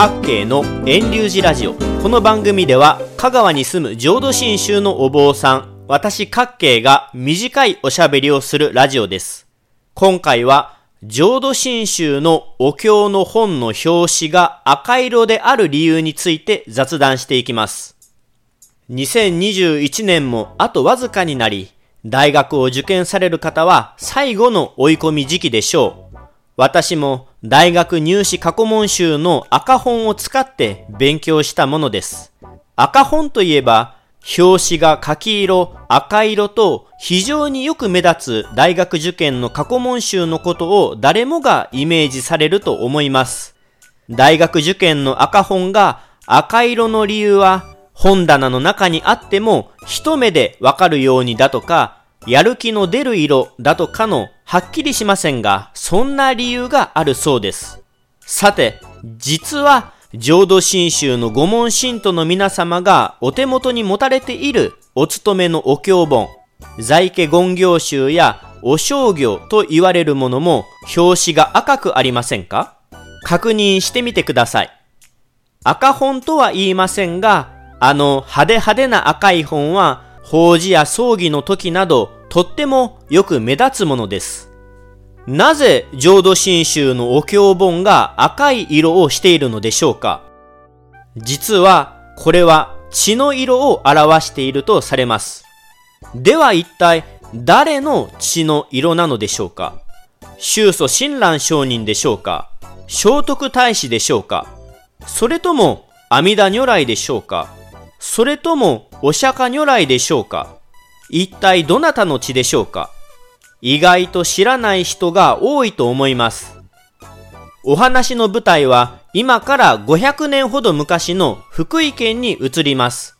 八景の遠流寺ラジオ。この番組では香川に住む浄土真宗のお坊さん私八景が短いおしゃべりをするラジオです。今回は浄土真宗のお経の本の表紙が赤色である理由について雑談していきます。2021年もあとわずかになり大学を受験される方は最後の追い込み時期でしょう。私も大学入試過去問集の赤本を使って勉強したものです。赤本といえば、表紙が柿色、赤色と非常によく目立つ大学受験の過去問集のことを誰もがイメージされると思います。大学受験の赤本が赤色の理由は本棚の中にあっても一目でわかるようにだとかやる気の出る色だとかのはっきりしませんが、そんな理由があるそうです。さて、実は浄土真宗の御門信徒の皆様がお手元に持たれているお勤めのお経本、在家言行集やお商業と言われるものも表紙が赤くありませんか？確認してみてください。赤本とは言いませんが、あの派手派手な赤い本は法事や葬儀の時など、とってもよく目立つものです。なぜ浄土真宗のお経本が赤い色をしているのでしょうか？実は、これは血の色を表しているとされます。では一体、誰の血の色なのでしょうか？宗祖親鸞上人でしょうか？聖徳太子でしょうか？それとも阿弥陀如来でしょうか？それともお釈迦如来でしょうか？一体どなたの血でしょうか？意外と知らない人が多いと思います。お話の舞台は今から500年ほど昔の福井県に移ります。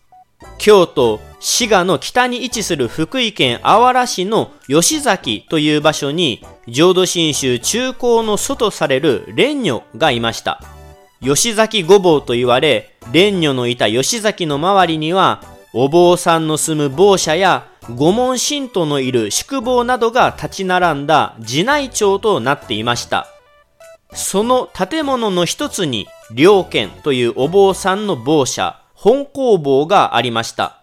京都、滋賀の北に位置する福井県あわら市の吉崎という場所に浄土真宗中高の祖とされる蓮女がいました。吉崎御坊と言われ、蓮女のいた吉崎の周りには、お坊さんの住む坊舎や御門信徒のいる宿坊などが立ち並んだ寺内町となっていました。その建物の一つに、良県というお坊さんの坊舎、本工房がありました。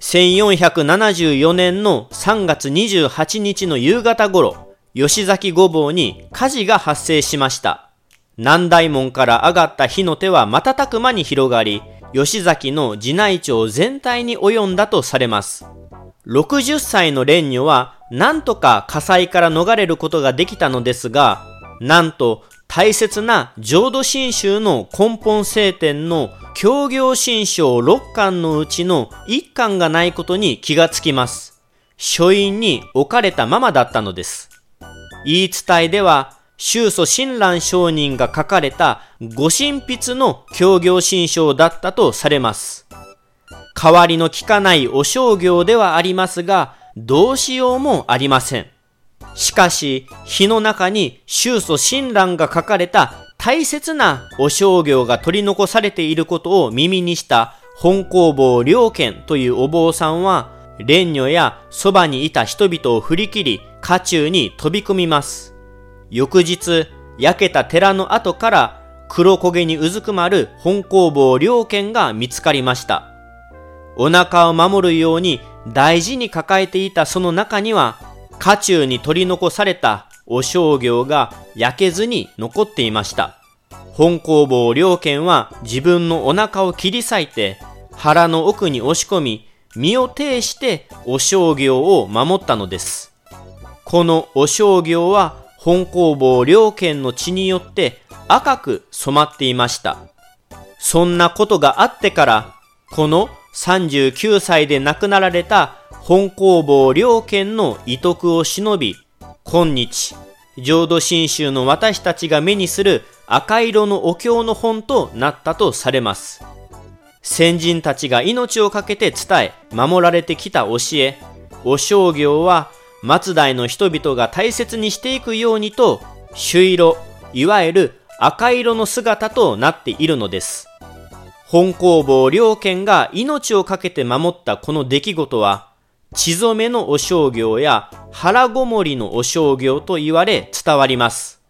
1474年の3月28日の夕方頃、吉崎御坊に火事が発生しました。南大門から上がった火の手は瞬く間に広がり、吉崎の寺内町全体に及んだとされます。60歳の蓮女は、なんとか火災から逃れることができたのですが、なんと大切な浄土真宗の根本聖典の協業新章6巻のうちの1巻がないことに気がつきます。書院に置かれたままだったのです。言い伝えでは、宗祖親鸞上人が書かれたご神筆の協業新章だったとされます。代わりの効かないお商業ではありますが、どうしようもありません。しかし、火の中に宗祖親鸞が書かれた大切なお商業が取り残されていることを耳にした本工房良賢というお坊さんは、蓮女やそばにいた人々を振り切り、家中に飛び込みます。翌日、焼けた寺の跡から黒焦げにうずくまる本工房両剣が見つかりました。お腹を守るように大事に抱えていたその中には、家中に取り残されたお商業が焼けずに残っていました。本工房両剣は自分のお腹を切り裂いて腹の奥に押し込み身を挺してお商業を守ったのです。このお商業は本工房両県の血によって赤く染まっていました。そんなことがあってから、この39歳で亡くなられた本工房両県の遺徳を忍び、今日、浄土真宗の私たちが目にする赤色のお経の本となったとされます。先人たちが命を懸けて伝え、守られてきた教え、お商業は松代の人々が大切にしていくようにと、朱色、いわゆる赤色の姿となっているのです。本工房両県が命を懸けて守ったこの出来事は、血染めのお商業や腹ごもりのお商業と言われ伝わります。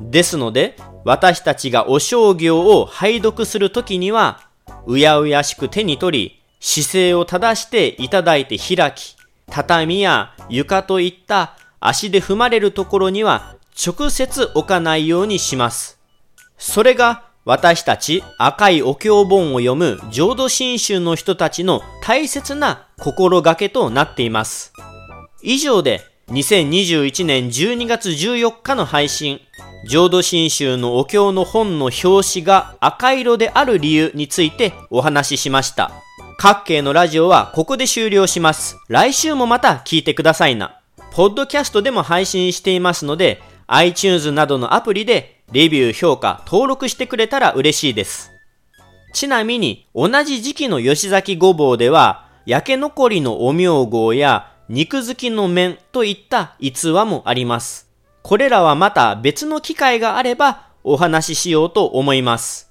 ですので、私たちがお商業を拝読するときには、うやうやしく手に取り、姿勢を正していただいて開き、畳や床といった足で踏まれるところには直接置かないようにします。それが私たち赤いお経本を読む浄土真宗の人たちの大切な心がけとなっています。以上で2021年12月14日の配信、浄土真宗のお経の本の表紙が赤色である理由についてお話ししました。各系のラジオはここで終了します。来週もまた聞いてくださいな。ポッドキャストでも配信していますので、iTunes などのアプリでレビュー、評価、登録してくれたら嬉しいです。ちなみに、同じ時期の吉崎ごぼうでは、焼け残りのお名号や肉好きの面といった逸話もあります。これらはまた別の機会があればお話ししようと思います。